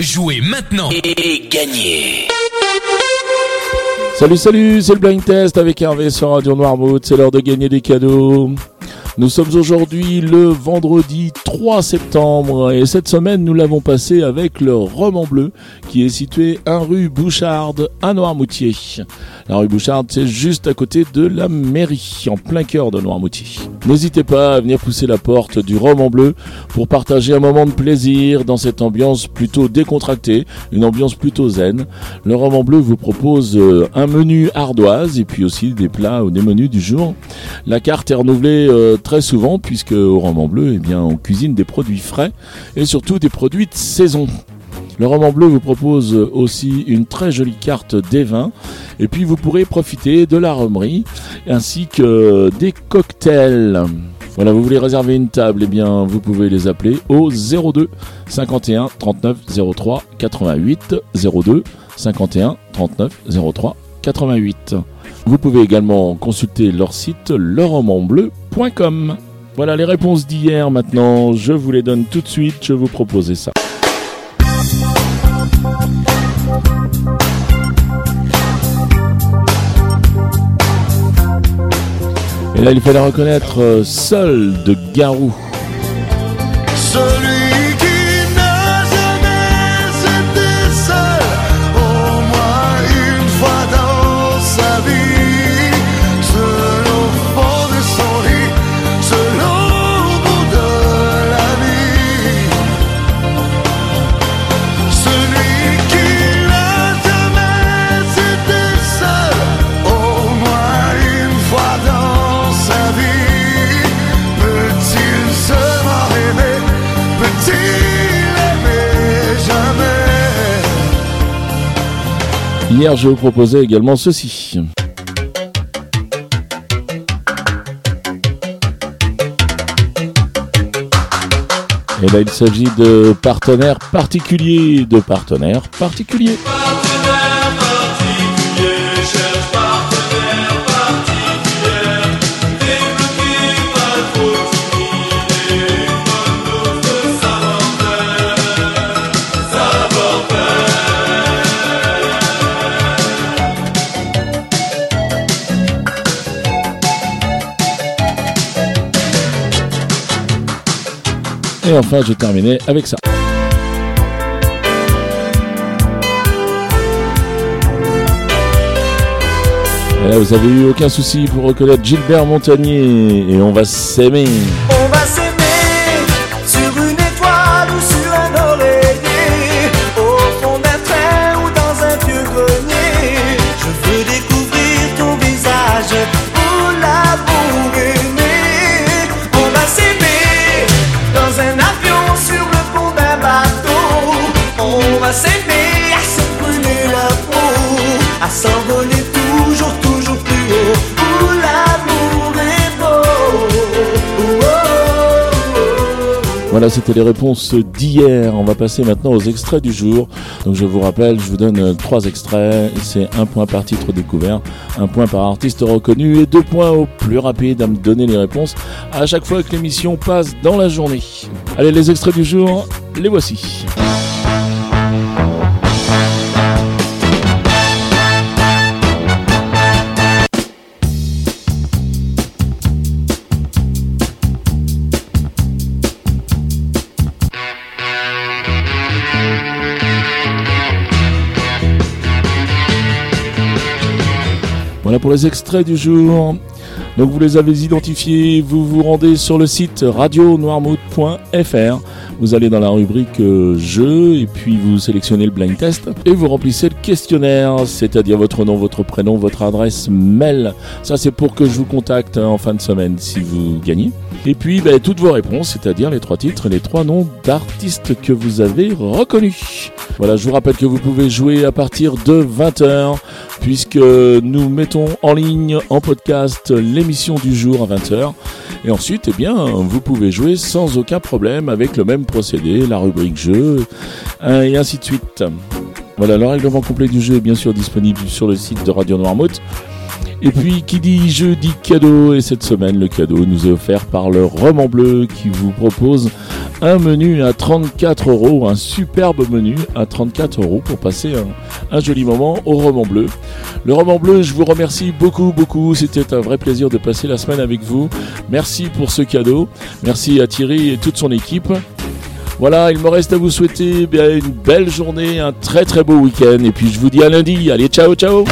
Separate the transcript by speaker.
Speaker 1: Jouez maintenant. Et gagnez.
Speaker 2: Salut salut, c'est le Blind Test avec Hervé sur Radio Noirmouth, c'est l'heure de gagner des cadeaux. Nous sommes aujourd'hui le vendredi 3 septembre et cette semaine nous l'avons passé avec le roman bleu qui est situé 1 rue Boucharde à Noirmoutier. La rue Boucharde c'est juste à côté de la mairie, en plein cœur de Noirmoutier. N'hésitez pas à venir pousser la porte du roman bleu pour partager un moment de plaisir dans cette ambiance plutôt décontractée, une ambiance plutôt zen. Le roman bleu vous propose euh, un menu ardoise et puis aussi des plats ou des menus du jour. La carte est renouvelée euh, très souvent puisque au roman bleu, eh bien, on cuisine des produits frais et surtout des produits de saison. Le roman bleu vous propose aussi une très jolie carte des vins et puis vous pourrez profiter de la romerie ainsi que des cocktails. Voilà, vous voulez réserver une table, eh bien vous pouvez les appeler au 02 51 39 03 88 02 51 39 03 88. Vous pouvez également consulter leur site leromanbleu.com. Voilà les réponses d'hier maintenant, je vous les donne tout de suite, je vous proposais ça. Et là il fallait reconnaître euh, Seul de Garou. Hier je vous proposais également ceci. Et là il s'agit de partenaires particuliers, de partenaires particuliers. Et enfin je terminais avec ça. Et là, vous avez eu aucun souci pour reconnaître Gilbert Montagnier et on va s'aimer.
Speaker 3: On va s'aimer s'envoler toujours, toujours plus haut. Où l'amour est.
Speaker 2: Voilà, c'était les réponses d'hier. On va passer maintenant aux extraits du jour. Donc je vous rappelle, je vous donne euh, trois extraits. C'est un point par titre découvert, un point par artiste reconnu et deux points au plus rapide à me donner les réponses à chaque fois que l'émission passe dans la journée. Allez, les extraits du jour, les voici. Voilà pour les extraits du jour. Donc vous les avez identifiés, vous vous rendez sur le site radionoirmouth.fr. Vous allez dans la rubrique euh, jeux et puis vous sélectionnez le blind test et vous remplissez le questionnaire, c'est-à-dire votre nom, votre prénom, votre adresse mail. Ça c'est pour que je vous contacte hein, en fin de semaine si vous gagnez. Et puis ben, toutes vos réponses, c'est-à-dire les trois titres et les trois noms d'artistes que vous avez reconnus. Voilà, je vous rappelle que vous pouvez jouer à partir de 20h puisque nous mettons en ligne en podcast l'émission du jour à 20h. Et ensuite, eh bien, vous pouvez jouer sans aucun problème avec le même procédé, la rubrique jeu, hein, et ainsi de suite. Voilà, le règlement complet du jeu est bien sûr disponible sur le site de Radio Noirmouth. Et puis, qui dit jeu dit cadeau. Et cette semaine, le cadeau nous est offert par le Roman Bleu qui vous propose un menu à 34 euros, un superbe menu à 34 euros pour passer un, un joli moment au roman bleu. Le roman bleu, je vous remercie beaucoup, beaucoup. C'était un vrai plaisir de passer la semaine avec vous. Merci pour ce cadeau. Merci à Thierry et toute son équipe. Voilà, il me reste à vous souhaiter eh une belle journée, un très très beau week-end. Et puis je vous dis à lundi. Allez, ciao, ciao